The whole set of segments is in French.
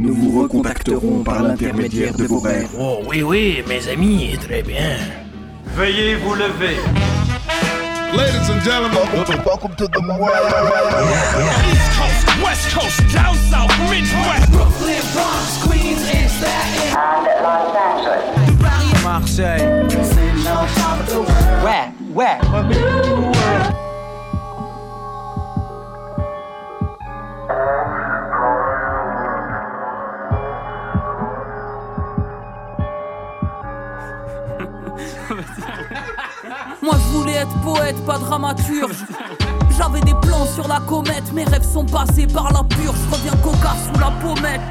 Nous vous recontacterons par l'intermédiaire de vos rêves. Oh oui, oui, mes amis, très bien. Veuillez vous lever. Ladies and gentlemen, welcome to the East Coast, West Coast, down south, Midwest. Brooklyn, Bronx, Queens, and Staten And Los Angeles. Marseille. Ouais, ouais. Moi je voulais être poète, pas dramaturge. J'avais des plans sur la comète, mes rêves sont passés par la purge. Je reviens coca sous la pommette.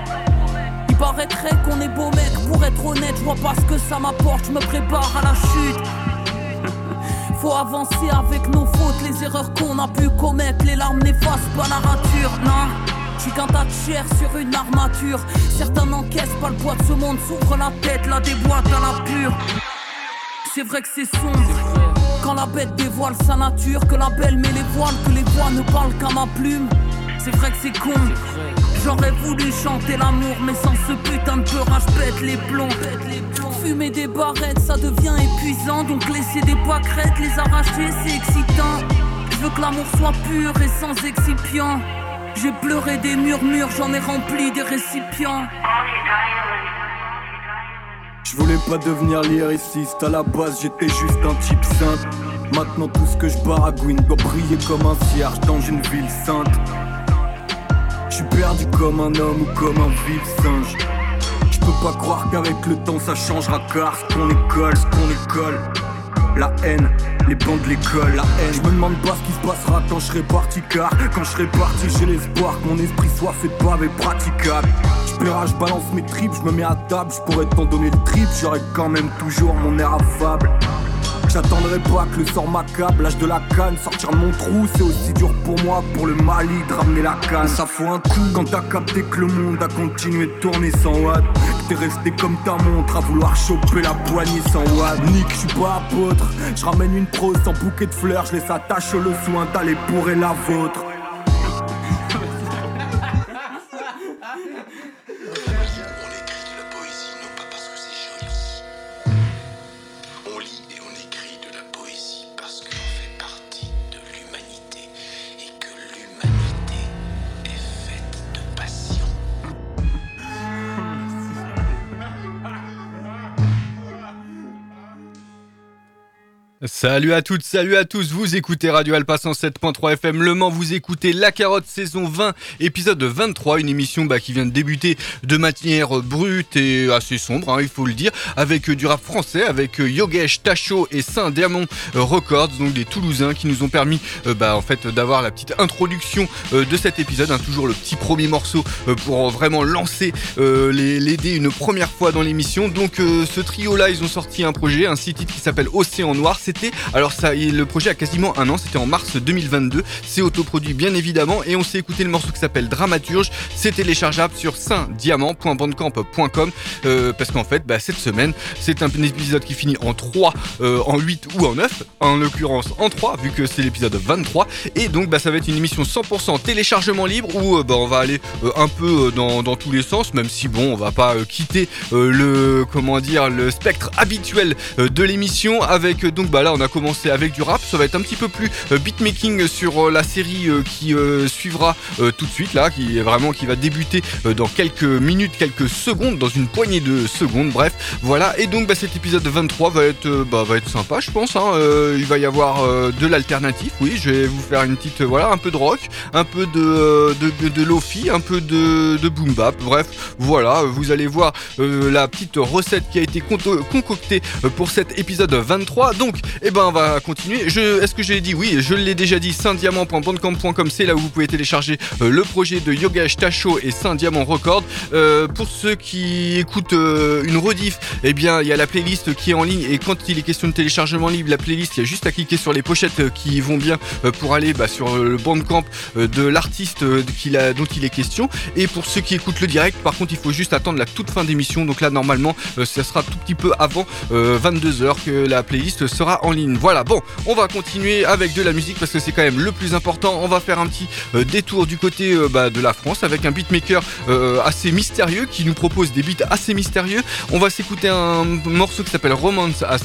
Il paraîtrait qu'on est beau mec, pour être honnête, je vois pas ce que ça m'apporte, je me prépare à la chute. Faut avancer avec nos fautes, les erreurs qu'on a pu commettre, les larmes n'effacent pas la rature, non. Qu'un tas de chair sur une armature. Certains n'encaissent pas le poids de ce monde, s'ouvrent la tête, la déboîte à la pure. C'est vrai que c'est sombre. Quand la bête dévoile sa nature, que la belle met les voiles, que les voix ne parlent qu'à ma plume. C'est vrai que c'est con. J'aurais voulu chanter l'amour, mais sans ce putain de peurage, pète les plombs. Fumer des barrettes, ça devient épuisant. Donc laisser des pâquerettes, les arracher, c'est excitant. Je veux que l'amour soit pur et sans excipient. J'ai pleuré des murmures, j'en ai rempli des récipients. Je pas devenir lyriciste, à la base j'étais juste un type simple. Maintenant tout ce que je baragouine doit briller comme un cierge dans une ville sainte. Je suis perdu comme un homme ou comme un vil singe. Je peux pas croire qu'avec le temps ça changera car ce qu'on école, ce qu'on école. La haine, les bancs de l'école, la haine. Je me demande pas ce qui se passera quand je serai parti car quand je serai parti j'ai l'espoir que mon esprit soit fait de pavé praticable. Je je balance mes tripes, je me mets à table, je pourrais t'en donner le trip, j'aurais quand même toujours mon air affable. J'attendrai pas que le sort m'accable, l'âge de la canne, sortir mon trou, c'est aussi dur pour moi pour le Mali de ramener la canne. Ça faut un coup quand t'as capté que le monde a continué de tourner sans watt. T'es resté comme ta montre à vouloir choper la poignée sans watt. Nick, je suis pas apôtre, je ramène une prose sans bouquet de fleurs, je laisse attache le soin pour et la vôtre. Salut à toutes, salut à tous, vous écoutez Radio Alpa 107.3 FM Le Mans, vous écoutez La Carotte saison 20, épisode 23, une émission bah, qui vient de débuter de manière brute et assez sombre, hein, il faut le dire, avec du rap français, avec euh, Yogesh, Tacho et Saint-Diamond euh, Records, donc des Toulousains qui nous ont permis euh, bah, en fait d'avoir la petite introduction de cet épisode, hein, toujours le petit premier morceau pour vraiment lancer les, une première fois dans l'émission. Donc ce trio-là, ils ont sorti un projet, un site qui s'appelle Océan Noir. C'était, alors ça, le projet a quasiment un an, c'était en mars 2022. C'est autoproduit bien évidemment. Et on s'est écouté le morceau qui s'appelle Dramaturge. C'est téléchargeable sur saintdiamant.bandcamp.com euh, parce qu'en fait, bah, cette semaine, c'est un épisode qui finit en 3, euh, en 8 ou en 9, en l'occurrence en 3 vu que c'est l'épisode 23 et donc bah, ça va être une émission 100% téléchargement libre où euh, bah, on va aller un peu dans, tous les sens. Même si bon on va pas quitter le comment dire le spectre habituel de l'émission avec donc bah là on a commencé avec du rap, ça va être un petit peu plus beatmaking sur la série qui suivra tout de suite là, qui est vraiment qui va débuter dans quelques minutes, quelques secondes, dans une poignée de secondes, bref, voilà. Et donc bah, cet épisode 23 va être, bah, va être sympa, je pense. Hein. il va y avoir de l'alternatif, oui, je vais vous faire une petite, voilà, un peu de rock, un peu de, de, de, lofi, un peu de, de boom bap, bref, voilà, vous allez voir la petite recette qui a été concoctée pour cet épisode 23. Donc, eh ben, on va continuer. Je, est-ce que j'ai dit oui? Je l'ai déjà dit. Saint-Diamant.bandcamp.com, c'est là où vous pouvez télécharger le projet de Yogesh Tacho et Saint Diamant Record. pour ceux qui écoutent une rediff, eh bien, il y a la playlist qui est en ligne et quand il est question de téléchargement libre, la playlist, il y a juste à cliquer sur les pochettes qui vont bien pour aller bah, sur le bandcamp de l'artiste dont il est question. Et pour ceux qui écoutent le direct, par contre, il faut juste attendre la toute fin d'émission. Donc là, normalement, ça sera tout petit peu avant 22h que la playlist sera en ligne. Voilà, bon, on va continuer avec de la musique parce que c'est quand même le plus important. On va faire un petit détour du côté bah, de la France avec un beatmaker assez mystérieux qui nous propose des beats assez mystérieux. On va s'écouter un morceau qui s'appelle Romance at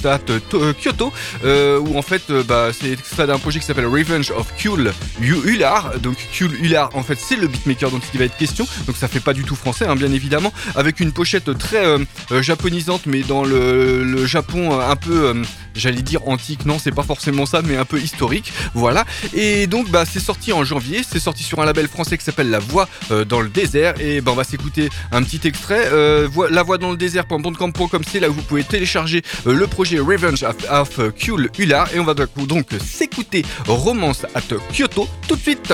Kyoto, où en fait, bah, c'est ça d'un projet qui s'appelle Revenge of Kul Ular. Donc Kul Ular, en fait, c'est le beatmaker dont il va être question. Donc ça fait pas du tout français, hein, bien évidemment, avec une pochette très japonisante, mais dans le Japon un peu j'allais dire antique, non, c'est pas forcément ça, mais un peu historique. Voilà. Et donc, bah, c'est sorti en janvier. C'est sorti sur un label français qui s'appelle La Voix dans le désert. Et bah, on va s'écouter un petit extrait. la Voix dans le désert.bandcamp.com, c'est là où vous pouvez télécharger le projet Revenge of, of Kul Ular. Et on va donc s'écouter Romance at Kyoto tout de suite.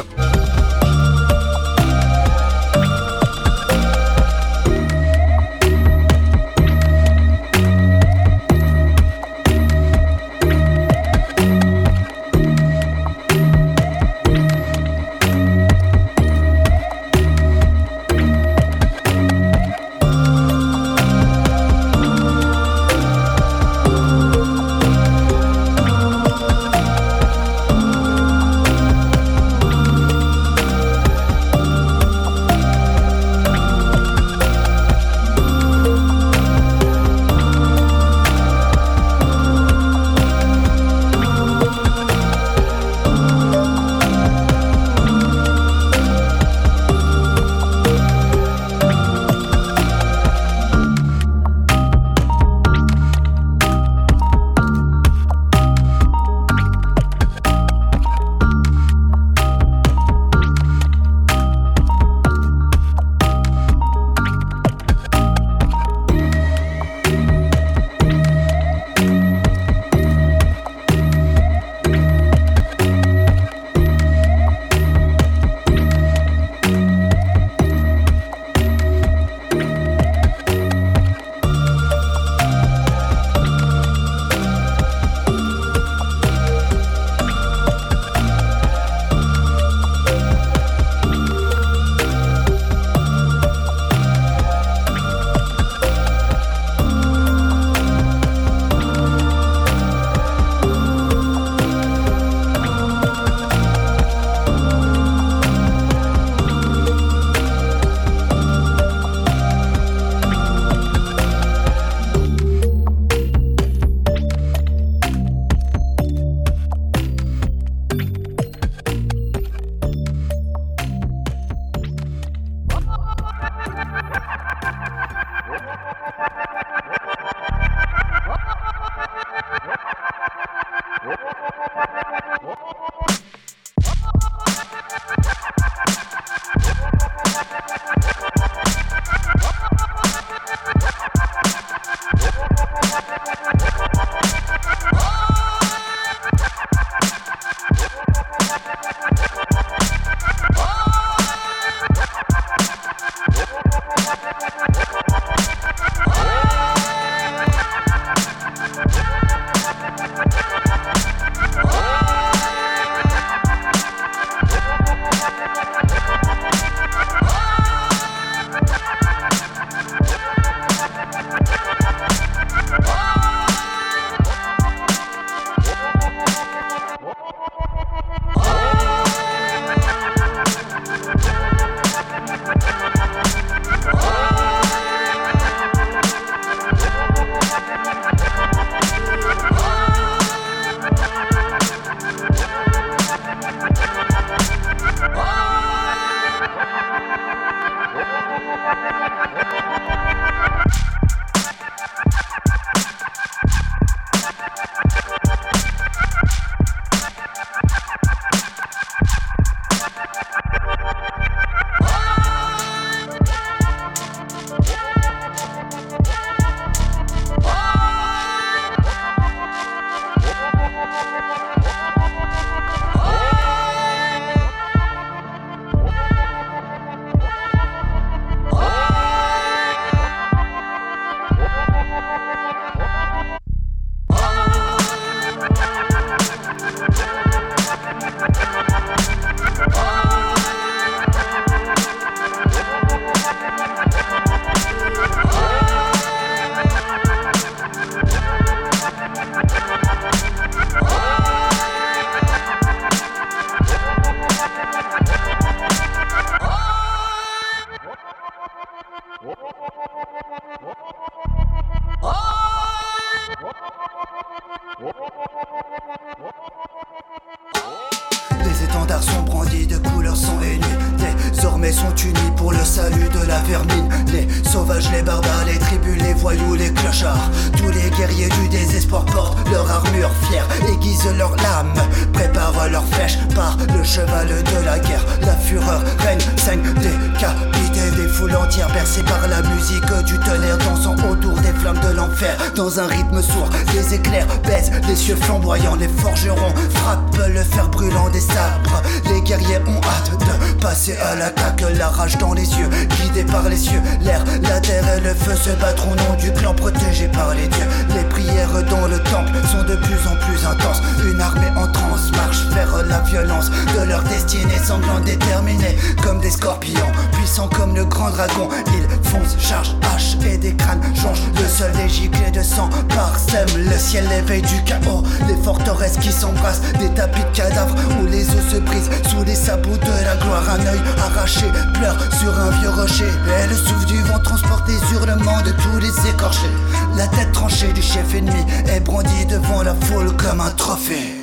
Et le souffle du vent transporte les hurlements de tous les écorchés. La tête tranchée du chef ennemi Est brandie devant la foule comme un trophée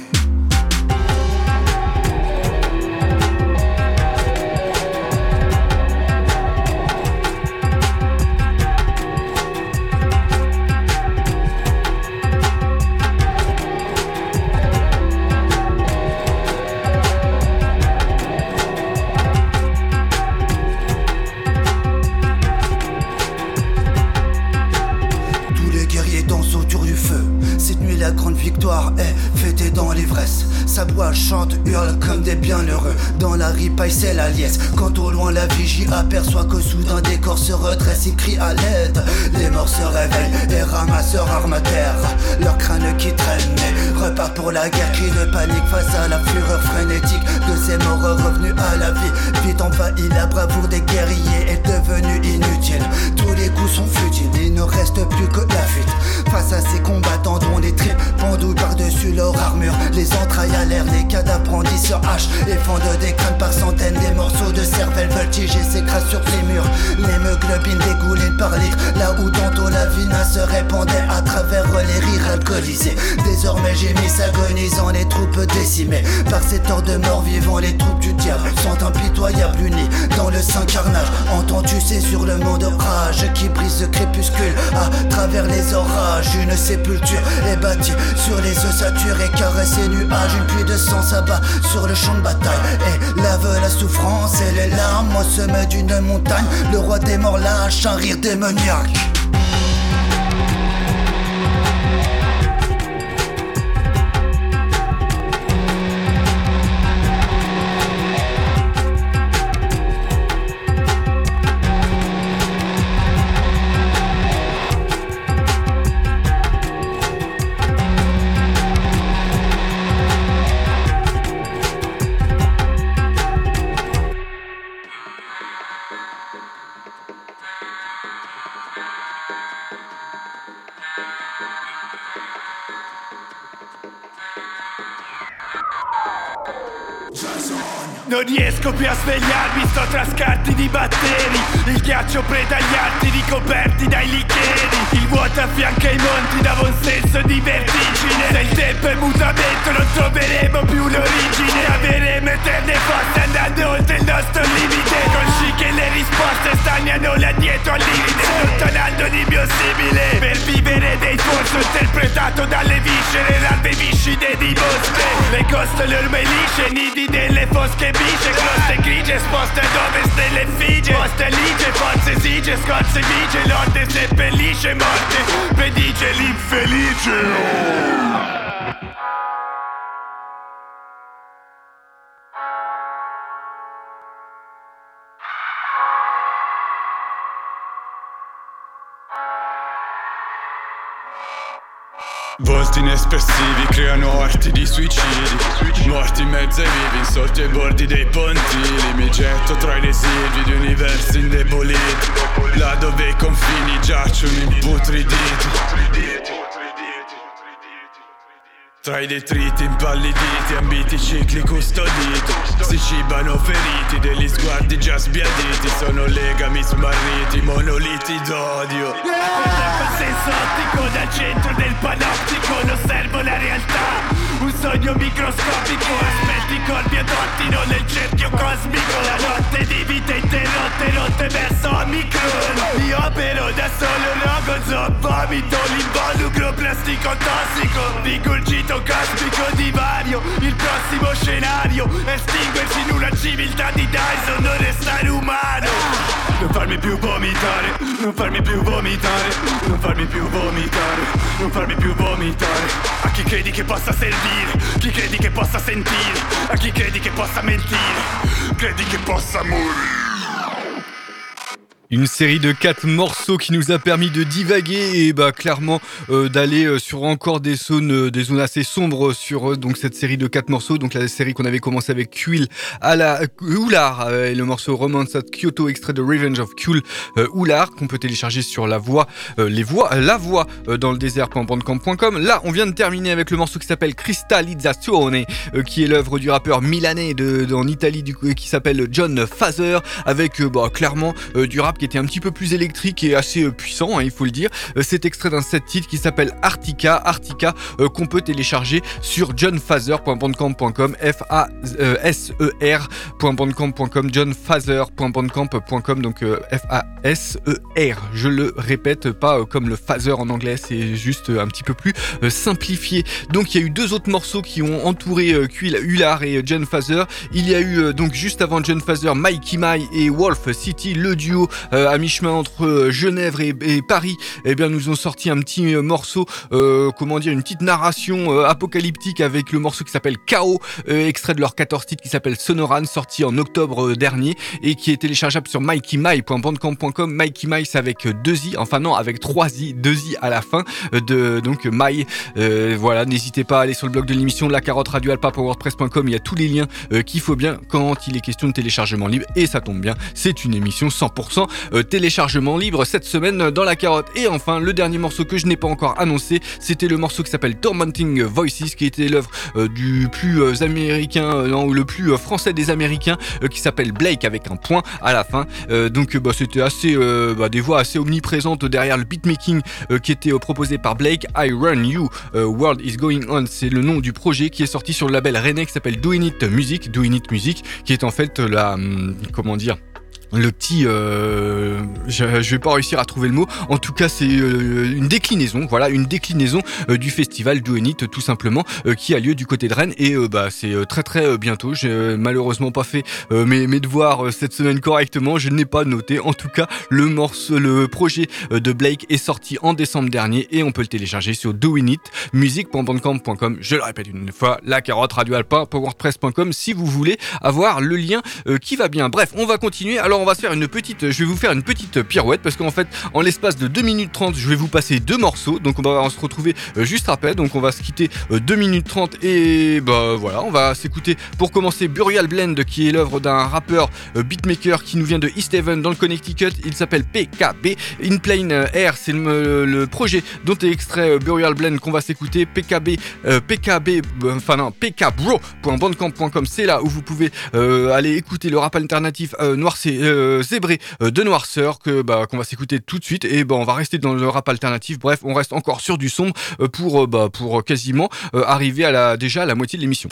Ripaille, c'est la liesse. Quand au loin, la vigie aperçoit que soudain des corps se redressent et crient à l'aide. Les morts se réveillent et ramassent leur arme à terre. Leurs crânes qui traînent et repartent pour la guerre. Cris de panique face à la fureur frénétique de ces morts revenus à la vie. Vite envahi, la bravoure des guerriers est devenue inutile. Tous les coups sont futiles, il ne reste plus que la fuite. Face à ces combattants dont les tripes pendouillent par-dessus leur armure, les entrailles à l'air, les cadavres brandissent leur hache et fondent des crânes par Des morceaux de cervelle voltigés s'écrasent sur les murs. L'hémoglobine dégouline par litre, là où tantôt la vina se répandait à travers les rires alcoolisés. Désormais gémissent agonisant les troupes décimées par ces torts de morts vivants. Les troupes du diable sont impitoyables unis dans le saint carnage. Entends-tu c'est sur le monde rage qui brise ce crépuscule à travers les orages. Une sépulture est bâtie sur les œufs saturés, caresse et nuages. Une pluie de sang s'abat sur le champ de bataille et lave la souffrance et les larmes au sommet d'une montagne. Le roi des morts lâche un rire démoniaque. Riesco più a svegliarmi, sto tra scarti di batteri. Il ghiaccio preda gli atti ricoperti dai licheni Il vuoto affianca i monti dava un senso di vertigine. Se il tempo è mutamento non troveremo più l'origine. Avremo eterne fosse andando oltre il nostro limite. Consci che le risposte stagnano là dietro al limite. Allontanando di biosimile Per vivere dei forzo interpretato dalle viscere Larve viscide di mostre. Le costole ormai lisce, nidi delle fosche bice Poste grige, sposte dove, stele fige Poste lige, forze sige, scorze vice Lotte, se pellisce, morte pedice, l'infelice oh. Volti inespressivi creano orti di suicidi. Morti in mezzo ai vivi, sotto ai bordi dei pontili. Mi getto tra i residui di universi indeboliti. Là dove i confini giacciono imputriditi tra i detriti impalliditi, ambiti cicli custoditi. Si cibano feriti degli sguardi già sbiaditi. Sono legami smarriti, monoliti d'odio. Yeah! senso ottico dal centro del panoptico Non osservo la realtà un sogno microscopico Aspetti colpi adottino nel cerchio cosmico. La notte di vita interrotte, rotte verso Omicron. Mi opero da solo, rogo, vomito L'involucro plastico tossico. Rigurgito cosmico divario Il prossimo scenario. Estinguersi in una civiltà di Dyson Non restare umano. Non farmi più vomitare Non farmi più vomitare Non farmi più vomitare Non farmi più vomitare. A chi credi che possa servire chi credi che possa sentire? A chi credi che possa mentire? Credi che possa morire? Une série de quatre morceaux qui nous a permis de divaguer et bah clairement euh, d'aller euh, sur encore des zones, euh, des zones assez sombres sur donc cette série de quatre morceaux. Donc la série qu'on avait commencé avec Quill à la Oulard et le morceau Romance at Kyoto extrait de Revenge of Kull Oulard qu'on peut télécharger sur la voix, les voix, la voix dans le désert.bandcamp.com. Là, on vient de terminer avec le morceau qui s'appelle Cristallizzazione, qui est l'œuvre du rappeur milanais de, en Italie du, qui s'appelle John Fazer avec bah, clairement du rap qui était un petit peu plus électrique et assez euh, puissant, hein, il faut le dire. Euh, c'est extrait d'un set titre qui s'appelle Artica, Artica euh, qu'on peut télécharger sur johnfazer.bandcamp.com, f a s e r.bandcamp.com, johnfazer.bandcamp.com, donc f a s e r. Je le répète, pas comme le phaser en anglais, c'est juste un petit peu plus simplifié. Donc il y a eu deux autres morceaux qui ont entouré Hullard et John Fazer. Il y a eu donc juste avant John Fazer, Mikey Mai et Wolf City, le duo euh, à mi-chemin entre euh, Genève et, Paris, eh bien nous ont sorti un petit euh, morceau, comment dire, une petite narration apocalyptique avec le morceau qui s'appelle Chaos, extrait de leur 14 titres qui s'appelle Sonoran, sorti en octobre dernier et qui est téléchargeable sur MikeyMai.bandcamp.com. Mikey avec deux i, enfin non, avec trois i, deux i à la fin de donc Mai. voilà, n'hésitez pas à aller sur le blog de l'émission La Carotte Radio Alpa WordPress.com. Il y a tous les liens qu'il faut bien quand il est question de téléchargement libre et ça tombe bien, c'est une émission 100% euh, téléchargement libre cette semaine dans la carotte. Et enfin, le dernier morceau que je n'ai pas encore annoncé, c'était le morceau qui s'appelle Tormenting Voices, qui était l'œuvre euh, du plus euh, américain, non, le plus français des américains, qui s'appelle Blake avec un point à la fin. donc bah, c'était assez bah, des voix assez omniprésentes derrière le beatmaking qui était proposé par Blake. I Run You, World is Going On, c'est le nom du projet qui est sorti sur le label Rennais qui s'appelle Doing It Music, Doing It Music, qui est en fait la hum, comment dire le petit, euh, je, vais pas réussir à trouver le mot. En tout cas, c'est euh, une déclinaison, voilà, une déclinaison euh, du festival Duenit, tout simplement, qui a lieu du côté de Rennes. Et bah, c'est très très bientôt. J'ai malheureusement pas fait mes, devoirs cette semaine correctement. Je n'ai pas noté. En tout cas, le morceau, le projet de Blake est sorti en décembre dernier et on peut le télécharger sur Doinit, musique.bandcamp.com. Je le répète une fois, la carotte radio alpin, powerpress.com si vous voulez avoir le lien qui va bien. Bref, on va continuer. Alors on va se faire une petite, je vais vous faire une petite pirouette parce qu'en fait, en l'espace de 2 minutes 30, je vais vous passer deux morceaux. Donc on va se retrouver euh, juste après. Donc on va se quitter 2 euh, minutes 30 et bah voilà, on va s'écouter pour commencer Burial Blend qui est l'œuvre d'un rappeur euh, beatmaker qui nous vient de East Haven dans le Connecticut. Il s'appelle PKB. In Plain Air, c'est le, projet dont est extrait Burial Blend qu'on va s'écouter. PKB, PKB, enfin non, pkbro.bandcamp.com, c'est là où vous pouvez aller écouter le rap alternatif noir c'est euh, Zébré euh, de Noirceur que bah, qu'on va s'écouter tout de suite et bah, on va rester dans le rap alternatif. Bref, on reste encore sur du sombre euh, pour bah, pour quasiment arriver à la déjà à la moitié de l'émission.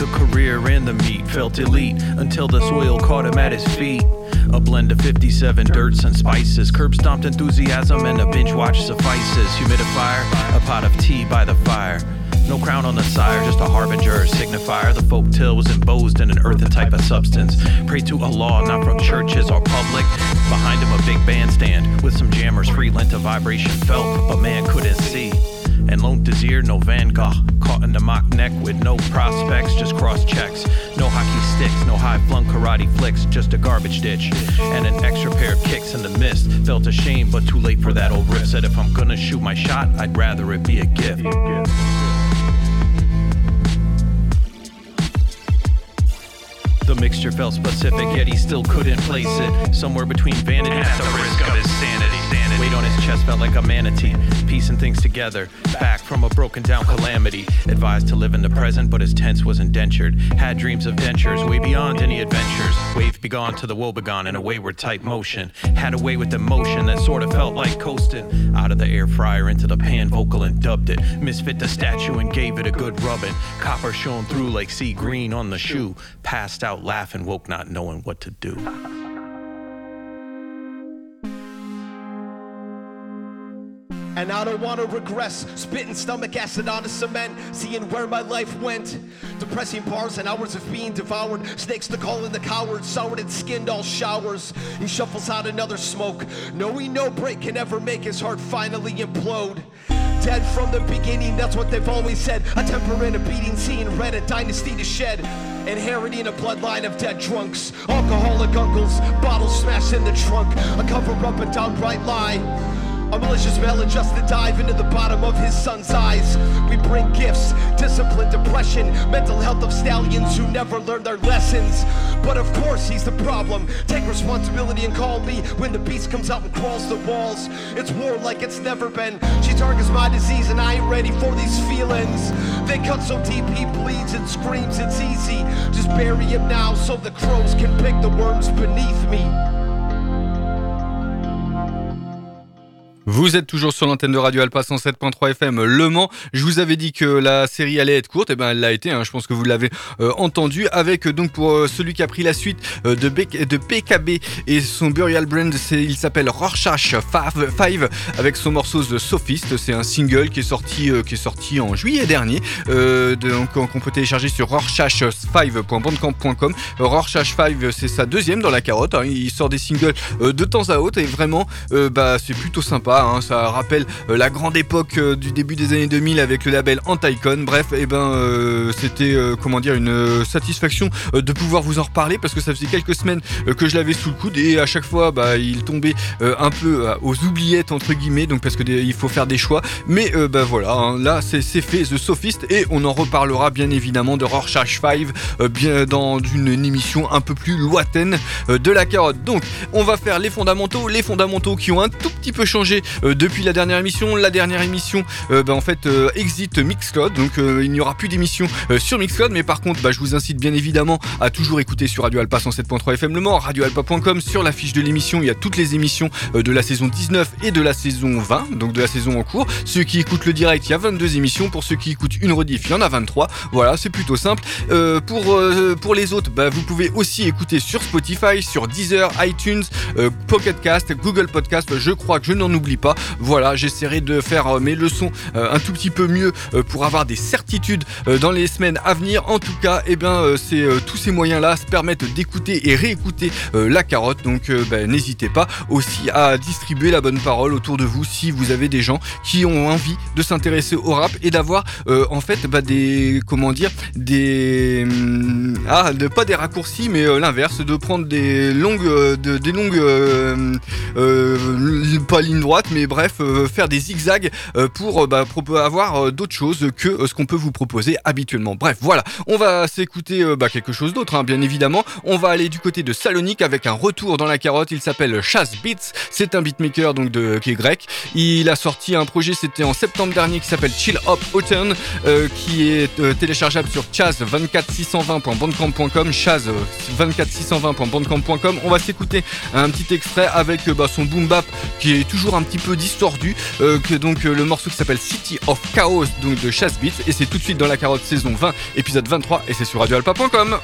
The career and the meat felt elite until the soil caught him at his feet. A blend of 57 dirts and spices, curb stomped enthusiasm, and a binge watch suffices. Humidifier, a pot of tea by the fire. No crown on the sire, just a harbinger or signifier. The folk tale was embossed in an earthen type of substance. Pray to Allah, not from churches or public. Behind him, a big bandstand with some jammers, free lent a vibration felt, but man couldn't see. and loaned his no Van Gogh. Caught in the mock neck with no prospects, just cross checks. No hockey sticks, no high flung karate flicks, just a garbage ditch. And an extra pair of kicks in the mist. Felt ashamed, but too late for that old riff. Said if I'm gonna shoot my shot, I'd rather it be a gift. The mixture felt specific, yet he still couldn't place it. Somewhere between vanity and the risk of his sanity. On his chest felt like a manatee, piecing things together. Back from a broken down calamity. Advised to live in the present, but his tense was indentured. Had dreams of dentures, way beyond any adventures. Wave begone to the woe begone in a wayward type motion. Had a way with emotion that sort of felt like coasting. Out of the air fryer into the pan vocal and dubbed it. Misfit the statue and gave it a good rubbing. Copper shone through like sea green on the shoe. Passed out laughing, woke not knowing what to do. And I don't wanna regress, spitting stomach acid on the cement, seeing where my life went. Depressing bars and hours of being devoured, snakes to call in the coward, soured and skinned all showers. He shuffles out another smoke, knowing no break can ever make his heart finally implode. Dead from the beginning, that's what they've always said. A temper and a beating, seeing red, a dynasty to shed. Inheriting a bloodline of dead drunks, alcoholic uncles, bottles smashed in the trunk, a cover up, a downright lie. A malicious villain just to dive into the bottom of his son's eyes. We bring gifts, discipline, depression, mental health of stallions who never learn their lessons. But of course, he's the problem. Take responsibility and call me when the beast comes out and crawls the walls. It's war like it's never been. She targets my disease, and I ain't ready for these feelings. They cut so deep, he bleeds and screams. It's easy. Just bury him now so the crows can pick the worms beneath me. Vous êtes toujours sur l'antenne de Radio Alpa 107.3 FM Le Mans. Je vous avais dit que la série allait être courte, et ben elle l'a été. Hein. Je pense que vous l'avez euh, entendu. Avec euh, donc pour euh, celui qui a pris la suite de, de PKB et son burial brand, il s'appelle Rorschach 5 avec son morceau The Sophist. C'est un single qui est sorti qui est sorti en juillet dernier, qu'on peut télécharger sur rorschach5.bandcamp.com. Rorschach 5 c'est sa deuxième dans la carotte. Hein. Il sort des singles de temps à autre et vraiment bah c'est plutôt sympa. Hein, ça rappelle euh, la grande époque euh, du début des années 2000 avec le label Anticon. Bref, et eh ben euh, c'était comment dire une satisfaction de pouvoir vous en reparler parce que ça faisait quelques semaines que je l'avais sous le coude et à chaque fois bah, il tombait un peu aux oubliettes entre guillemets donc parce que il faut faire des choix. Mais bah voilà, hein, là c'est fait The Sophist et on en reparlera bien évidemment de Rorschach 5 bien dans une émission un peu plus lointaine de la carotte. Donc on va faire les fondamentaux, les fondamentaux qui ont un tout petit peu changé euh, depuis la dernière émission. La dernière émission, euh, bah, en fait, euh, exit Mixcloud, donc il n'y aura plus d'émission sur Mixcloud, mais par contre, bah, je vous incite bien évidemment à toujours écouter sur Radio Alpa 107.3 FM Le Mans, radioalpa.com. Sur la fiche de l'émission, il y a toutes les émissions de la saison 19 et de la saison 20, donc de la saison en cours. Ceux qui écoutent le direct, il y a 22 émissions. Pour ceux qui écoutent une rediff, il y en a 23. Voilà, c'est plutôt simple. pour, pour les autres, bah, vous pouvez aussi écouter sur Spotify, sur Deezer, iTunes, Pocket Cast, Google Podcast. Je crois que je n'en oublie pas. Voilà, j'essaierai de faire euh, mes leçons euh, un tout petit peu mieux euh, pour avoir des certitudes dans les semaines à venir. En tout cas, eh bien, c'est tous ces moyens-là se permettent d'écouter et réécouter la carotte. Donc, ben, n'hésitez pas aussi à distribuer la bonne parole autour de vous si vous avez des gens qui ont envie de s'intéresser au rap et d'avoir en fait bah, des comment dire des hum, ah pas des raccourcis mais l'inverse de prendre des longues des longues pas ligne droite mais bref, euh, faire des zigzags euh, pour euh, bah, avoir d'autres choses que ce qu'on peut vous proposer habituellement. Bref, voilà, on va s'écouter bah, quelque chose d'autre, hein, bien évidemment. On va aller du côté de Salonique avec un retour dans la carotte. Il s'appelle Chaz Beats. C'est un beatmaker donc de qui est grec. Il a sorti un projet, c'était en septembre dernier, qui s'appelle Chill Up Autumn, qui est téléchargeable sur chaz24620.bandcamp.com. Chaz24620.bandcamp.com. On va s'écouter un petit extrait avec bah, son boom bap qui est toujours un petit peu distordu euh, que donc euh, le morceau qui s'appelle City of Chaos donc de Chas Beats et c'est tout de suite dans la carotte saison 20 épisode 23 et c'est sur radioalpa.com.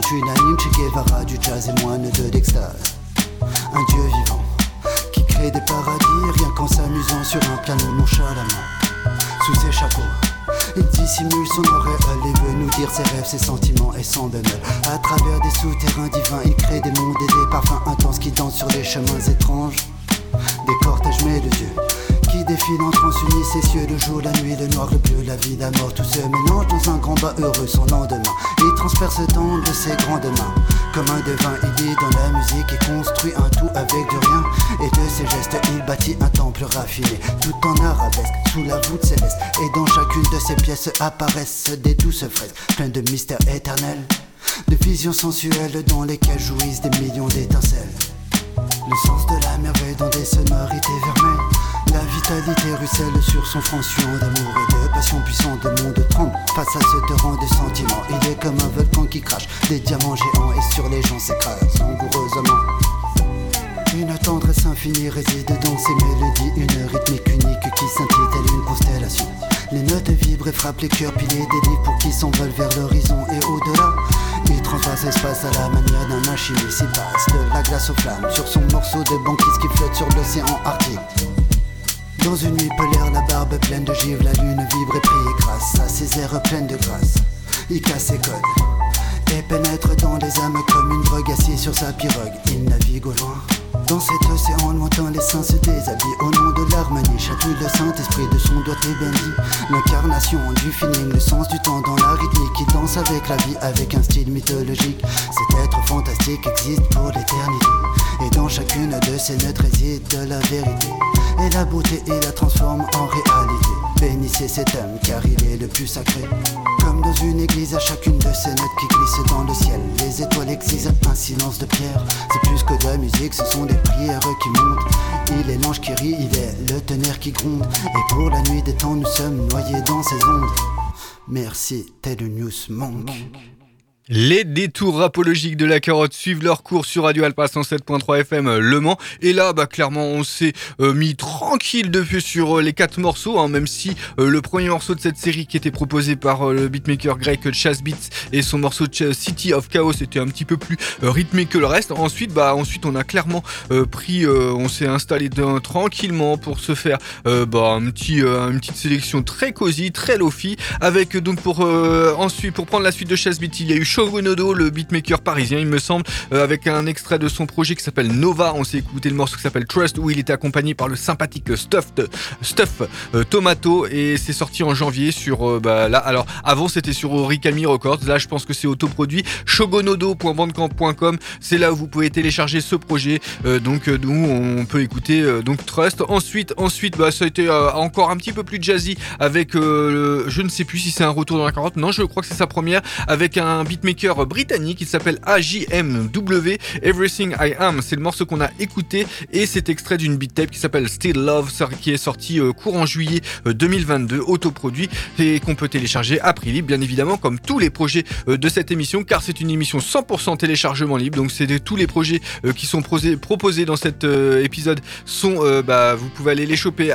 Unanimes, Che Guevara, du jazz et moine de l'extase. Un dieu vivant qui crée des paradis rien qu'en s'amusant sur un piano nonchalamment. Sous ses chapeaux, il dissimule son auréole et veut nous dire ses rêves, ses sentiments et son bémol. À travers des souterrains divins, il crée des mondes et des parfums intenses qui dansent sur des chemins étranges. Des cortèges mélodieux défilent en transe unissent ces cieux, le jour, la nuit, le noir, le bleu, la vie, la mort, tout se mélange dans un grand bas heureux son lendemain. Il transperce tant de ses grandes mains. Comme un devin, il dit dans la musique et construit un tout avec du rien. Et de ses gestes, il bâtit un temple raffiné, tout en arabesque, sous la voûte céleste. Et dans chacune de ses pièces apparaissent des douces fraises, pleines de mystères éternels, de visions sensuelles dans lesquelles jouissent des millions d'étincelles. Le sens de la merveille dans des sonorités vermeilles. La vitalité ruisselle sur son front suant d'amour et de passion puissante. Le monde tremble face à ce torrent de sentiments. Il est comme un volcan qui crache des diamants géants et sur les gens s'écrase langoureusement. Une tendresse infinie réside dans ces mélodies, une rythmique unique qui scintille telle une constellation. Les notes vibrent et frappent les cœurs pilés des livres pour qui s'envolent vers l'horizon et au-delà. Il transpasse l'espace à la manière d'un alchimiste. Il passe de la glace aux flammes sur son morceau de banquise qui flotte sur l'océan Arctique. Dans une nuit polaire, la barbe pleine de givre, la lune vibre et prie grâce à ses airs pleines de grâce. Il casse ses codes et pénètre dans les âmes comme une drogue assise sur sa pirogue. Il navigue au loin. Dans cet océan lointain, les saints se déshabillent au nom de l'harmonie. Chatouille le Saint-Esprit de son doigt et béni. L'incarnation du feeling, le sens du temps dans la rythmique. qui danse avec la vie, avec un style mythologique. Cet être fantastique existe pour l'éternité. Et dans chacune de ces notes réside de la vérité. Et la beauté, il la transforme en réalité. Bénissez cet homme car il est le plus sacré. Comme dans une église, à chacune de ces notes qui glissent dans le ciel. Les étoiles exigent un silence de pierre. C'est plus que de la musique, ce sont des prières qui montent. Il est l'ange qui rit, il est le tonnerre qui gronde. Et pour la nuit des temps, nous sommes noyés dans ces ondes. Merci, tel news monk. Les détours rapologiques de la carotte suivent leur cours sur Radio Alpa 107.3 FM Le Mans. Et là, bah, clairement, on s'est euh, mis tranquille depuis sur euh, les quatre morceaux, hein, même si euh, le premier morceau de cette série qui était proposé par le beatmaker grec Chas Beats et son morceau City of Chaos était un petit peu plus rythmé que le reste. Ensuite, bah, ensuite, on a clairement pris, on s'est installé tranquillement pour se faire bah, un petit, une petite sélection très cosy, très lofi, avec donc pour ensuite pour prendre la suite de Chas Beats, il y a eu Shogunodo, le beatmaker parisien, il me semble, euh, avec un extrait de son projet qui s'appelle Nova. On s'est écouté le morceau qui s'appelle Trust, où il était accompagné par le sympathique Stuffed, Stuff euh, Tomato, et c'est sorti en janvier sur euh, bah, là. Alors avant c'était sur Origami Records, là je pense que c'est autoproduit. Shogonodo.bandcamp.com, c'est là où vous pouvez télécharger ce projet. Donc nous on peut écouter donc Trust. Ensuite, ensuite bah, ça a été encore un petit peu plus jazzy avec le- je ne sais plus si c'est un retour dans la carotte. Non, je crois que c'est sa première avec un beatmaker britannique. Qui s'appelle AJMW Everything I Am. C'est le morceau qu'on a écouté. Et c'est extrait d'une beat tape qui s'appelle Still Love qui est sorti euh, courant juillet euh, 2022 autoproduit et qu'on peut télécharger à prix libre bien évidemment comme tous les projets euh, de cette émission car c'est une émission 100% téléchargement libre. Donc c'est tous les projets euh, qui sont proposés dans cet euh, épisode sont euh, bah, vous pouvez aller les choper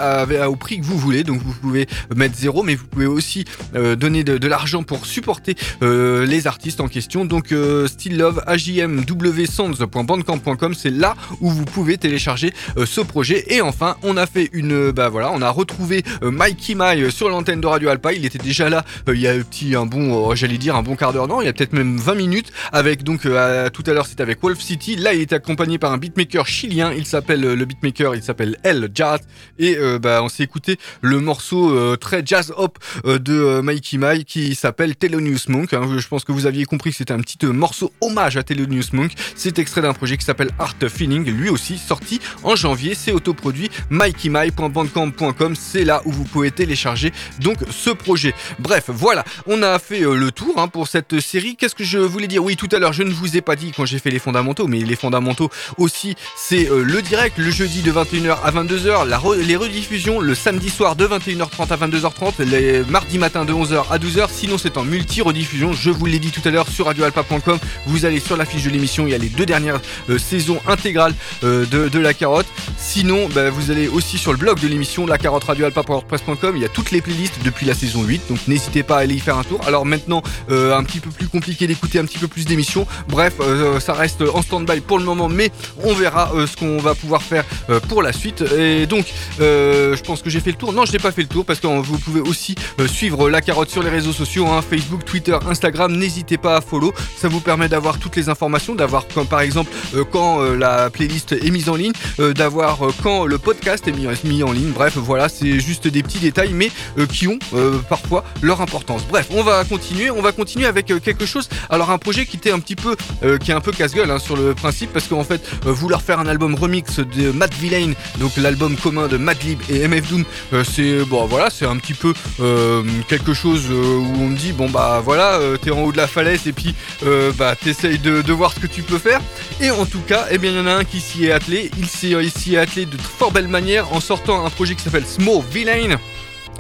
au prix que vous voulez. Donc vous pouvez mettre zéro mais vous pouvez aussi euh, donner de, l'argent pour supporter euh, les artistes en question. Donc euh, Still Love ajmwsounds.bandcamp.com c'est là où vous pouvez télécharger euh, ce projet. Et enfin on a fait une euh, bah voilà on a retrouvé euh, Mikey Mai sur l'antenne de Radio Alpa. Il était déjà là euh, il y a un petit un bon euh, j'allais dire un bon quart d'heure. Non il y a peut-être même 20 minutes avec donc euh, à- tout à l'heure c'était avec Wolf City. Là il est accompagné par un beatmaker chilien. Il s'appelle euh, le beatmaker il s'appelle El Jazz. Et euh, bah on s'est écouté le morceau euh, très jazz hop euh, de euh, Mikey Mai qui s'appelle Thelonious Monk hein. je pense que vous aviez compris que c'était un petit euh, morceau hommage à Thelonious Monk. C'est extrait d'un projet qui s'appelle Art Feeling, lui aussi sorti en janvier. C'est autoproduit mikeymy.bandcamp.com. C'est là où vous pouvez télécharger donc ce projet. Bref, voilà, on a fait euh, le tour hein, pour cette série. Qu'est-ce que je voulais dire? Oui, tout à l'heure, je ne vous ai pas dit quand j'ai fait les fondamentaux, mais les fondamentaux aussi, c'est euh, le direct le jeudi de 21h à 22h, la re- les rediffusions le samedi soir de 21h30 à 22h30, les mardis matin de 11h à 12h. Sinon, c'est en multi-rediffusion. Je vous l'ai dit tout à l'heure sur radioalpa.com. Vous allez sur la fiche de l'émission, il y a les deux dernières euh, saisons intégrales euh, de, la carotte. Sinon, bah, vous allez aussi sur le blog de l'émission, la carotte radioalpa.wordpress.com. Il y a toutes les playlists depuis la saison 8, donc n'hésitez pas à aller y faire un tour. Alors maintenant, euh, un petit peu plus compliqué d'écouter un petit peu plus d'émissions. Bref, ça reste en stand-by pour le moment, mais on verra ce qu'on va pouvoir faire pour la suite. Et donc, je pense que j'ai fait le tour. Non, je n'ai pas fait le tour parce que vous pouvez aussi suivre la carotte sur les réseaux sociaux, hein, Facebook, Twitter, Instagram. N'hésitez pas à follow. Ça vous permet d'avoir toutes les informations, d'avoir comme par exemple euh, quand euh, la playlist est mise en ligne, euh, d'avoir quand le podcast est mis, mis en ligne. Bref, voilà, c'est juste des petits détails, mais qui ont parfois leur importance. Bref, on va continuer. On va continuer avec quelque chose. Alors un projet qui était un petit peu, qui est un peu casse-gueule hein, sur le principe, parce qu'en fait, vouloir faire un album remix de Matt Villain, donc l'album commun de Madlib et MF Doom, c'est bon, voilà, c'est un petit peu quelque chose où on me dit bon bah voilà, t'es en haut de la falaise et puis euh, bah t'essayes de, voir ce que tu peux faire. Et en tout cas, eh bien il y en a un qui s'y est attelé. Il s'y il s'y est attelé de fort belle manière en sortant un projet qui s'appelle Small Villain.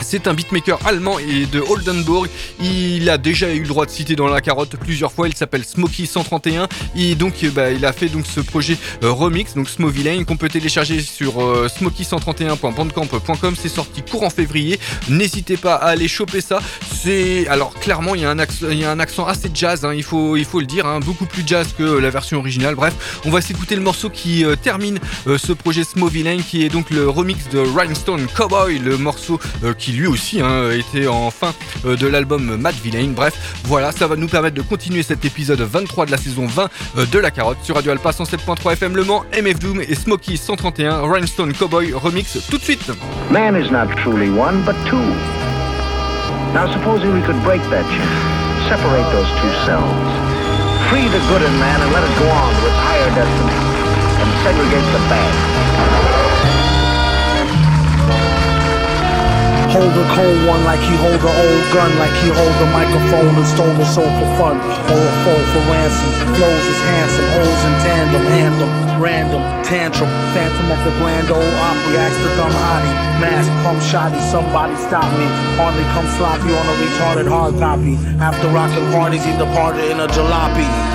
C'est un beatmaker allemand et de Oldenburg. Il a déjà eu le droit de citer dans la carotte plusieurs fois. Il s'appelle Smokey 131 et donc euh, bah, il a fait donc ce projet euh, remix, donc Small Villain, qu'on peut télécharger sur euh, smokey131.bandcamp.com. C'est sorti courant février. N'hésitez pas à aller choper ça. C'est alors clairement il y a un accent, y assez jazz. hein, il faut le dire, hein, beaucoup plus jazz que la version originale. Bref, on va s'écouter le morceau qui euh, termine euh, ce projet Small Villain, qui est donc le remix de Rhinestone Cowboy, le morceau euh, qui lui aussi hein, était en fin euh, de l'album Mad Villain. Bref, voilà, ça va nous permettre de continuer cet épisode 23 de la saison 20 euh, de la carotte sur Radio Alpha 107.3 FM Le Mans, MF Doom et Smokey 131 Rhinestone Cowboy remix tout de suite. Man is not truly one, but two. Now, supposing we could break that chain, separate those two selves, free the good in man and let it go on to its higher destiny, and segregate the bad. Hold a cold one like he hold a old gun, like he hold a microphone and stole a soul for fun. Or a foe for ransom. Flows is handsome, holes in tandem, anthem, random, tantrum, phantom of the grand old opry. Ask the dumb hottie, mask, pump shotty, somebody stop me. Hardly come sloppy on a retarded hard copy. After rocking parties, he departed in a jalopy.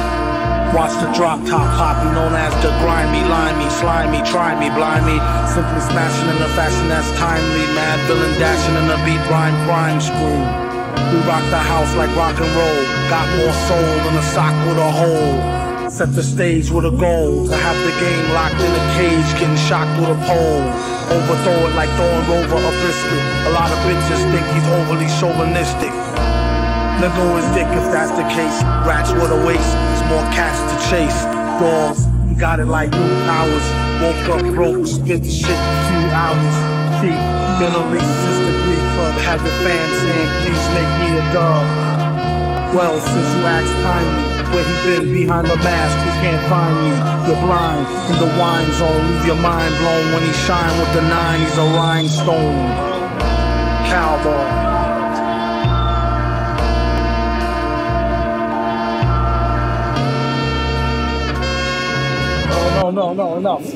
Watch the drop top poppy, known as the grimy, limey, slimy, try me, blind me. Simply smashing in a fashion that's timely. Mad villain dashing in a beat rhyme crime screw. We rock the house like rock and roll. Got more soul than a sock with a hole. Set the stage with a goal to have the game locked in a cage, getting shocked with a pole. Overthrow it like throwing over a biscuit. A lot of bitches think he's overly chauvinistic. Let go his dick if that's the case. Rats with a waste. it's more cats to chase. Balls, he got it like new powers. Woke up broke, spit the shit in few hours. A least since the Glee Club. Had the fans saying, please make me a dog. Well, since you asked kindly, where he been behind the mask, who can't find you? You're blind, and the wine zone leave your mind blown when he shine with the nine. He's a rhinestone cowboy. No, no, no, enough.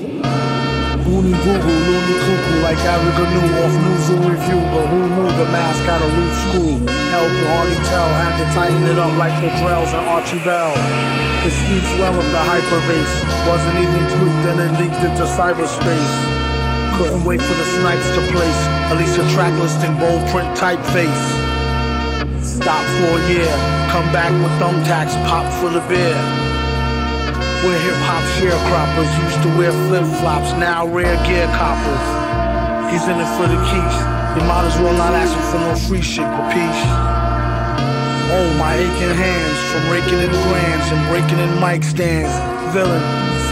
Looney Google, Looney Cuckoo, like Erica knew off Newsel Review, but who knew the mask had a root school? Hell could hardly tell, had to tighten it up like the Drells and Archie Bell. It speaks well of the hyperbase, wasn't even tweaked and it leaked into cyberspace. Couldn't wait for the snipes to place, at least a track listing bold print typeface. Stop for a year, come back with thumbtacks, pop for the beer. Where hip hop sharecroppers used to wear flip flops, now rare gear coppers. He's in it for the keys. You might as well not ask him for no free shit, capiche? Oh, my aching hands from raking in grams and breaking in mic stands. Villain,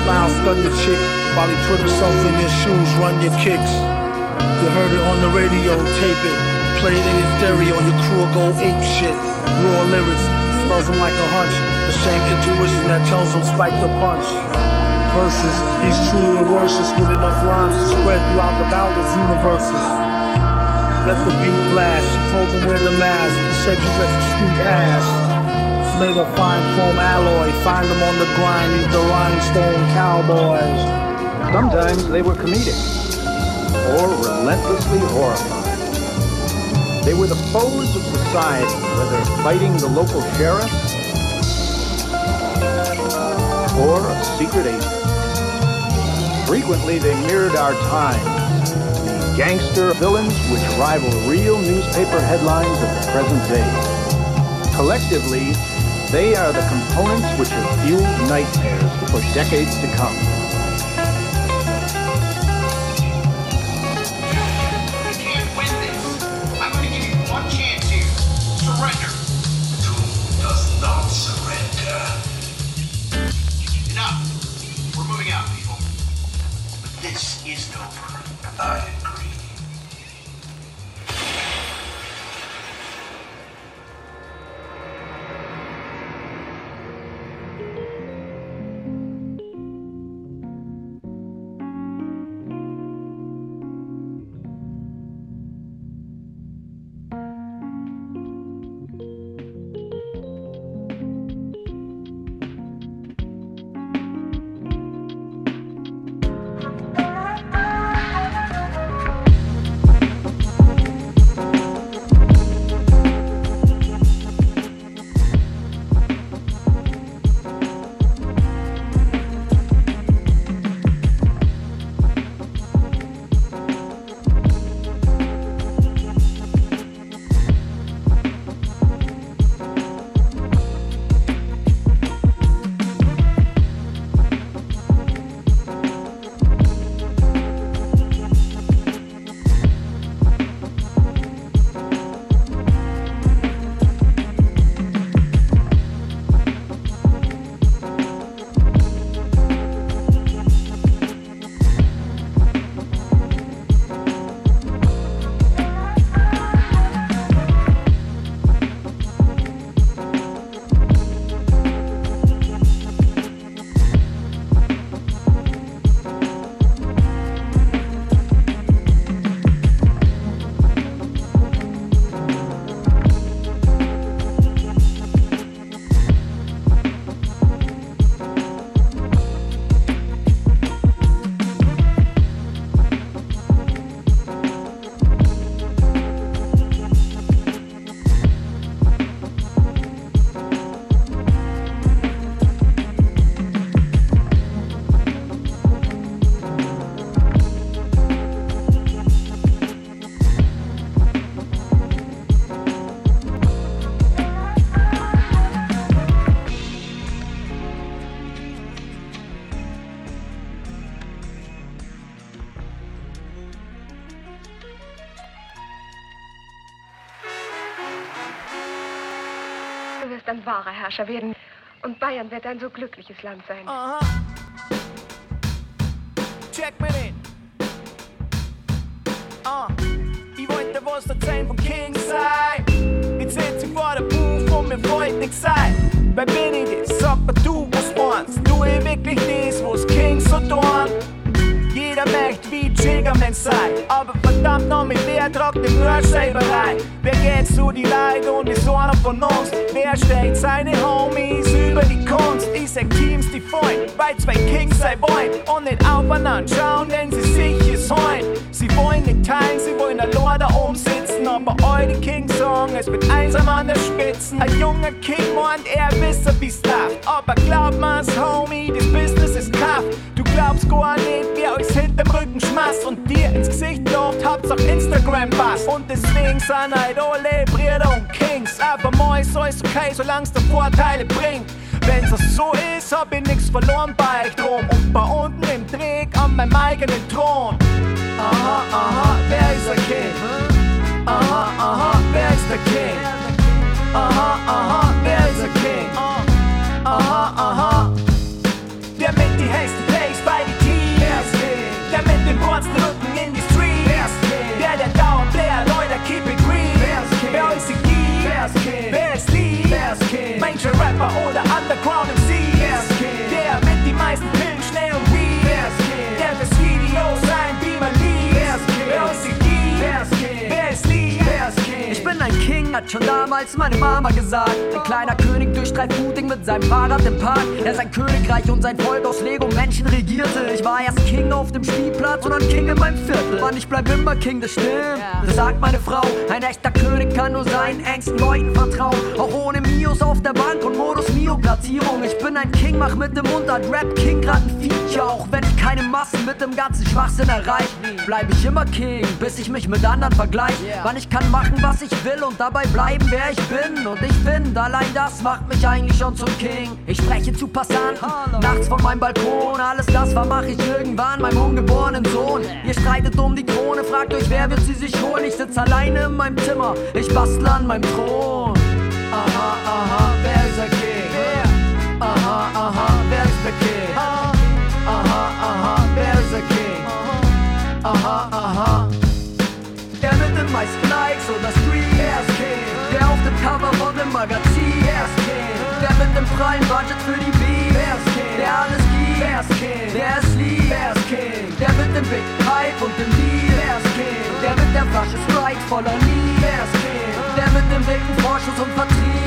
smile, stun your chick while he put himself in your shoes, run your kicks. You heard it on the radio, tape it. Play it in your stereo, your crew will go ape shit. Raw lyrics, spells them like a hunch. The same intuition that tells them spike the punch. Verses, he's truly a lyricist with enough rhymes to spread throughout the boundless universes. Let the beat blast, told them wear the mask, said you let the street ass. Of fine chrome alloy, find them on the grind, these the rhinestone cowboys. Sometimes they were comedic or relentlessly horrifying. They were the foes of society, whether fighting the local sheriff or a secret agent. Frequently, they mirrored our times, the gangster villains which rival real newspaper headlines of the present day. Collectively, they are the components which have fueled nightmares for decades to come. Wahrer Herrscher werden. Und Bayern wird ein so glückliches Land sein. Aha. Check me in. Ah, ich wollte was erzählen vom King sein. Jetzt sitze ich vor der Buch und mir freut nichts sein. Wer bin ich das? Sag mir du, was meinst. Du ich wirklich das, was King so tun? Jeder möchte wie Jiggerman sein. Aber verdammt noch mit wer tragt die Leute und ist einer von uns? Wer stellt seine Homies über die Kunst? Ich sag Teams, die Freund, weil zwei Kings sei wollen und nicht aufeinander schauen, denn sie sich es heuen. Sie wollen nicht teilen, sie wollen allein da oben sitzen. Aber eure King sagen, es wird einsam an der Spitze. Ein junger King meint, er wisse wie's läuft. Aber glaub mal's, Homie, das Business ist tough. Glaubst gar nicht, wer euch hinterm Rücken schmeißt und dir ins Gesicht lobt, habt's auf Instagram passt. Und deswegen sind halt alle Brüder und Kings. Aber moi ist alles okay, solang's der Vorteile bringt. Wenn's das so ist, hab ich nix verloren bei euch drum. Und bei unten im Dreck an meinem eigenen Thron. Aha, aha, wer ist der King? Aha, aha, wer ist der King? Aha, aha, wer ist der King? Aha, aha. Rapper oder Underground MC ist. Der mit die meisten Pillen schnell und wie? Wer weed. Der fürs Video sein wie man liest? Wer ist die? Wer ist Lee? Ich bin ein King hat schon damals meine Mama gesagt. Ein kleiner König durchstreift mutig mit seinem Fahrrad im Park. Er sein Königreich und sein Volk aus Lego Menschen regierte. Ich war erst King auf dem Spielplatz und dann King in meinem Viertel. Mann, ich bleib immer King, das stimmt. Das sagt meine Frau. Ein echter König kann nur seinen engsten Leuten vertrauen. Auch ohne Mios auf der Bank und Modus Mio-Platzierung. Ich bin ein King, mach mit dem Mundart Rap King grad ein Feature. Auch wenn ich keine Massen mit dem ganzen Schwachsinn erreich, bleib ich immer King, bis ich mich mit anderen vergleich. Wann ich kann machen, was ich will und dabei bleiben, wer ich bin. Und ich finde, allein das macht mich eigentlich schon zum King. Ich spreche zu Passanten, nachts von meinem Balkon. Alles das vermach ich irgendwann meinem ungeborenen Sohn. Ihr streitet um die Krone, fragt euch, wer wird sie sich holen? Ich sitz alleine in meinem Zimmer, ich bastel an meinem Thron. Aha, aha, Cover von dem Magazin. Der mit dem freien Budget für die Beats Der alles gibt, der es liebt. Der mit dem Big Pipe und dem Deal Der mit der Flasche Sprite voller Nie Der mit dem dicken Vorschuss und Vertrieb.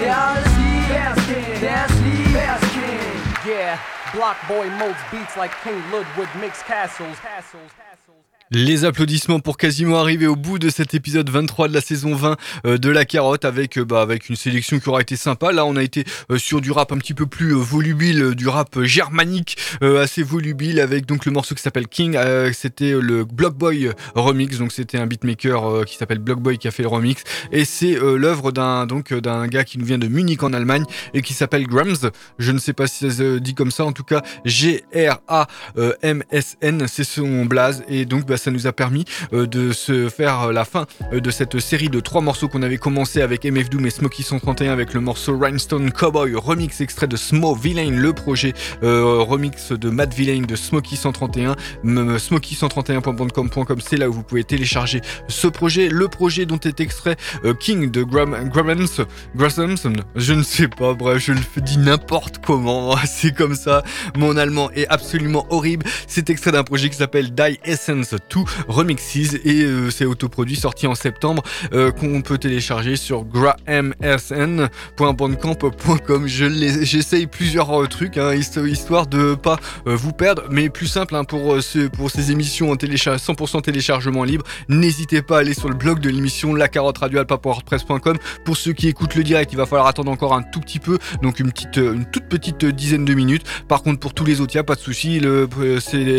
Der alles liebt, der es liebt. Yeah, Blockboy molds beats like King Ludwig makes castles. castles. Les applaudissements pour quasiment arriver au bout de cet épisode 23 de la saison 20 euh, de la carotte avec euh, bah, avec une sélection qui aura été sympa. Là, on a été euh, sur du rap un petit peu plus volubile, du rap germanique assez volubile avec donc le morceau qui s'appelle King. c'était le Blockboy remix, donc c'était un beatmaker qui s'appelle Blockboy qui a fait le remix et c'est l'œuvre d'un donc d'un gars qui nous vient de Munich en Allemagne et qui s'appelle Grams. Je ne sais pas si ça se dit comme ça, en tout cas G R A M S N, c'est son blaze et donc bah, ça nous a permis euh, de se faire euh, la fin euh, de cette série de trois morceaux qu'on avait commencé avec MF Doom et Smokey 131 avec le morceau Rhinestone Cowboy, remix extrait de Smo Villain, le projet remix de Matt Villain de Smokey 131, smokey131.bandcamp.com, c'est là où vous pouvez télécharger ce projet, le projet dont est extrait King de Graham, Grassamson, je ne sais pas, bref, je le dis n'importe comment, c'est comme ça, mon allemand est absolument horrible, c'est extrait d'un projet qui s'appelle Die Essence 2 Remixes et euh, c'est autoproduit sorti en septembre euh, qu'on peut télécharger sur grahamsn.bandcamp.com. Je j'essaye plusieurs euh, trucs hein, histoire de pas vous perdre, mais plus simple hein, pour pour ces émissions en 100% téléchargement libre. N'hésitez pas à aller sur le blog de l'émission la carotte radio Pour ceux qui écoutent le direct, il va falloir attendre encore un tout petit peu, donc une petite, une toute petite dizaine de minutes. Par contre, pour tous les autres, il n'y a pas de souci. Le,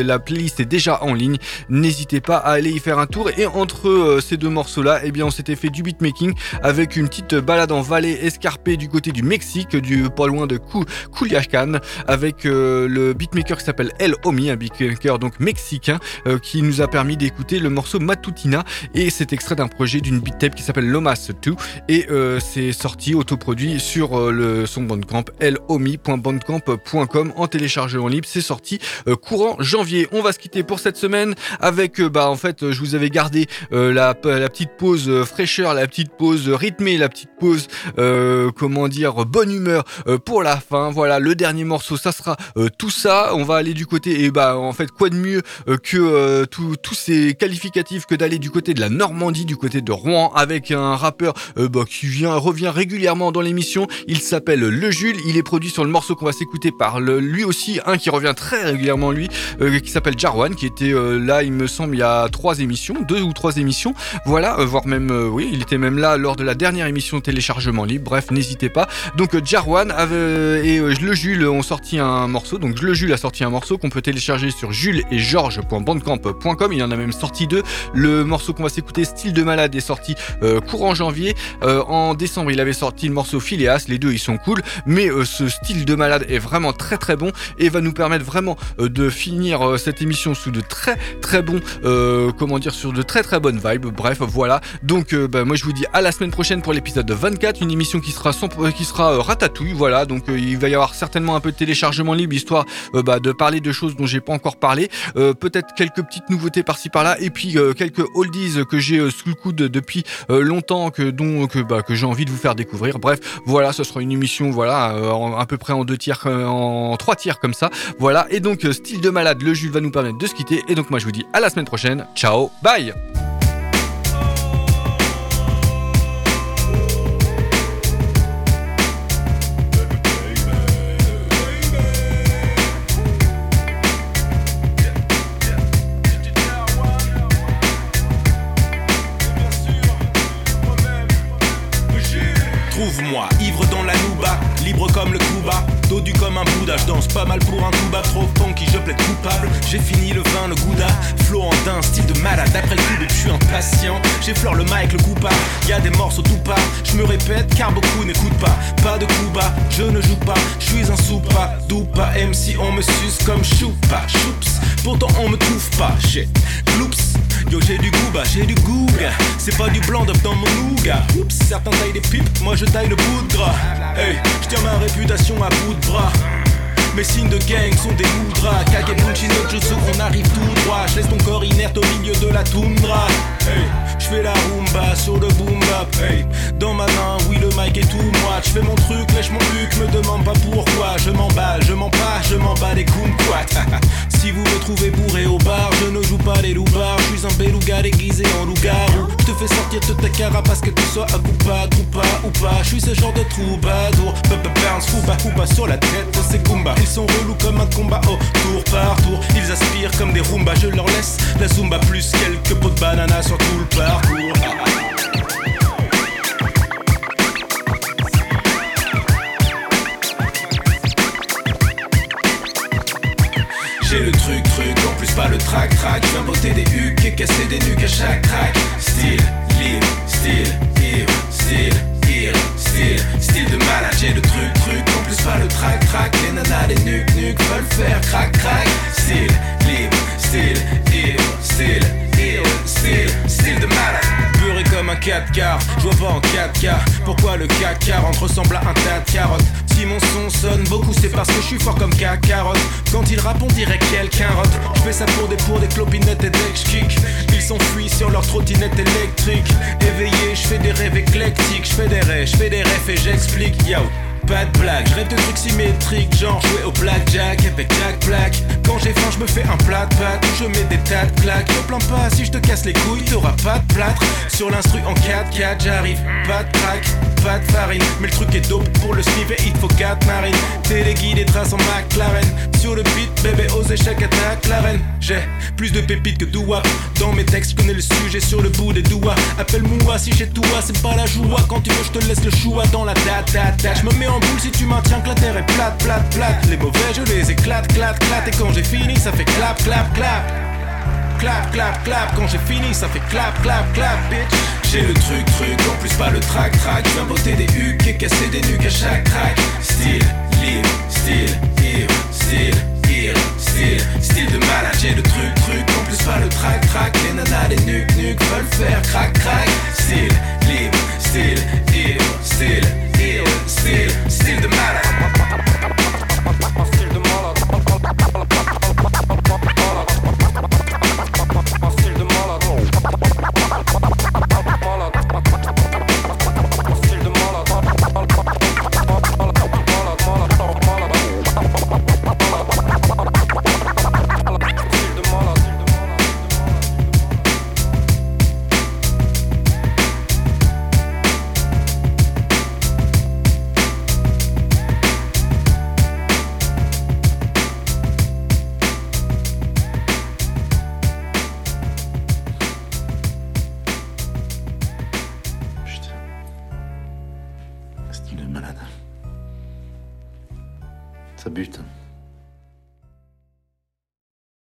la playlist est déjà en ligne. N'hésitez pas à aller y faire un tour. Et entre euh, ces deux morceaux-là, eh bien, on s'était fait du beatmaking avec une petite balade en vallée escarpée du côté du Mexique, du pas loin de Culiacán, avec euh, le beatmaker qui s'appelle El Omi, un beatmaker donc mexicain, euh, qui nous a permis d'écouter le morceau Matutina. Et c'est extrait d'un projet d'une beat tape qui s'appelle Lomas 2 et c'est sorti autoproduit sur le son Bandcamp lomi.bandcamp.com en téléchargement libre. C'est sorti courant janvier. On va se quitter pour cette semaine avec bah en fait je vous avais gardé euh, la, la, petite pause euh, fraîcheur, la petite pause rythmée, la petite pause euh, comment dire bonne humeur pour la fin. Voilà le dernier morceau, ça sera tout ça. On va aller du côté et bah en fait quoi de mieux que tous ces qualificatifs que d'aller du côté de la Normandie, du côté de Rouen avec un rappeur bah, qui vient revient régulièrement dans l'émission. Il s'appelle Le Jules. Il est produit sur le morceau qu'on va s'écouter par lui aussi un qui revient très régulièrement lui qui s'appelle Jarwan qui était là il me semble il y a trois émissions, deux ou trois émissions. Voilà, euh, voire même, euh, oui, il était même là lors de la dernière émission téléchargement libre. Bref, n'hésitez pas. Donc euh, Jarwan et le Jules ont sorti un morceau. Donc le Jules a sorti un morceau qu'on peut télécharger sur jules et georges.bandcamp.com. Il en a même sorti deux. Le morceau qu'on va s'écouter, Style de malade, est sorti courant janvier. en décembre, il avait sorti le morceau Phileas. Les deux, ils sont cool. Mais ce style de malade est vraiment très très bon et va nous permettre vraiment de finir cette émission sous de très très bons euh, comment dire, sur de très très bonnes vibes. Bref, voilà. Donc, euh, bah, moi je vous dis à la semaine prochaine pour l'épisode 24, une émission qui sera, euh, qui sera ratatouille. Voilà, donc il va y avoir certainement un peu de téléchargement libre histoire bah, de parler de choses dont j'ai pas encore parlé. Peut-être quelques petites nouveautés par-ci par-là et puis quelques oldies que j'ai sous le coude depuis longtemps que bah, que j'ai envie de vous faire découvrir. Bref, voilà, ce sera une émission voilà à peu près en deux tiers, en trois tiers comme ça. Voilà, et donc style de malade, le Jules va nous permettre de se quitter. Et donc moi je vous dis à la semaine prochaine. Ciao, bye Trouve-moi, ivre dans la nouba, libre comme le Kuba, dodu comme un Bouddha, je danse pas mal pour j'ai fini le vin, le gouda, flow en d'un style de malade, après le coup je suis impatient, j'effleure le mic, le coupa, y a des morceaux tout part, je me répète car beaucoup n'écoutent pas, pas de Cuba, je ne joue pas, je suis un soupa, doupa, MC on me suce comme choupa, choups, pourtant on me trouve pas, j'ai gloops, Yo j'ai du goût, j'ai du goût C'est pas du blanc d'œuf dans mon nougat. Oups, certains taillent des pipes, moi je taille le bout de gras Hey, je tiens ma réputation à bout de bras mes signes de gang sont des moudras Kagebuchi no jutsu, on arrive tout droit. Je laisse ton corps inerte au milieu de la toundra. Hey, je fais la rumba sur le boom bap. Hey, dans ma main, oui le mic est tout moi Je fais mon truc, lèche mon luc, me demande pas pourquoi. Je m'emballe, je m'en pas, je m'en bats les kumquats Si vous me trouvez bourré au bar, je ne joue pas les loupards. Je suis un beluga déguisé en loup-garou. Je te fais sortir de ta carapace que tu sois un coupa, coupa ou pas Je suis ce genre de troubadour. Bounce, coupa, coupa sur la tête de ces Goombas ils sont relous comme un combat au tour par tour. Ils aspirent comme des rumbas, je leur laisse la zumba plus quelques pots de banana sur tout parcours. J'ai le truc, truc, en plus pas le track, track. Viens botter des hucs et casser des nuques à chaque track. Style, libre, style, libre, style, style, style de. J'ai le truc, truc, en plus pas le track, track. Les nanas, les nuques, nuques veulent faire crack, crack. Style, libre, style, libre, style, libre, style, style de malade. Comme un 4 quarts, je vois pas en 4K. Pourquoi le CAC 40 ressemble à un tas de carottes? Si mon son sonne beaucoup, c'est parce que je suis fort comme carotte. Quand il rappe, on dirait quelqu'un rote. Je fais ça pour des pour des clopinettes et des kick. Ils s'enfuient sur leur trottinette électrique. Éveillé, je fais des rêves éclectiques. Je fais des rêves, je fais des rêves et j'explique. Yo pas de blague, je rêve de trucs symétriques, genre jouer au blackjack avec Jack Black. Quand j'ai faim, je me fais un plat de pâtes, je mets des tas de claques. Ne plains pas, si je te casse les couilles, t'auras pas de plâtre. Sur l'instru en 4-4, j'arrive, pas de crack, pas de farine. Mais le truc est dope pour le sniffer, il faut 4 marines. Et traces en McLaren. Sur le beat, bébé, ose échec, attaque la reine. J'ai plus de pépites que doua. Dans mes textes, connais le sujet sur le bout des doigts. Appelle-moi si chez toi, c'est pas la joie. Quand tu veux, je te laisse le choix dans la date. Je me mets si tu maintiens que la terre est plate, plate, plate. Les mauvais, je les éclate, clap, clap. Et quand j'ai fini, ça fait clap, clap, clap. Clap, clap, clap. Quand j'ai fini, ça fait clap, clap, clap, bitch. J'ai le truc, truc, en plus pas le track. Je viens botter des hucs et casser des nuques à chaque track. Style, libre, style, libre, style, libre, style, style de malade. J'ai le truc, truc, en plus pas le track, track. Les nanas, les nuques, nuques veulent faire crack, crack. Style, libre, style, libre, style, Style de malade.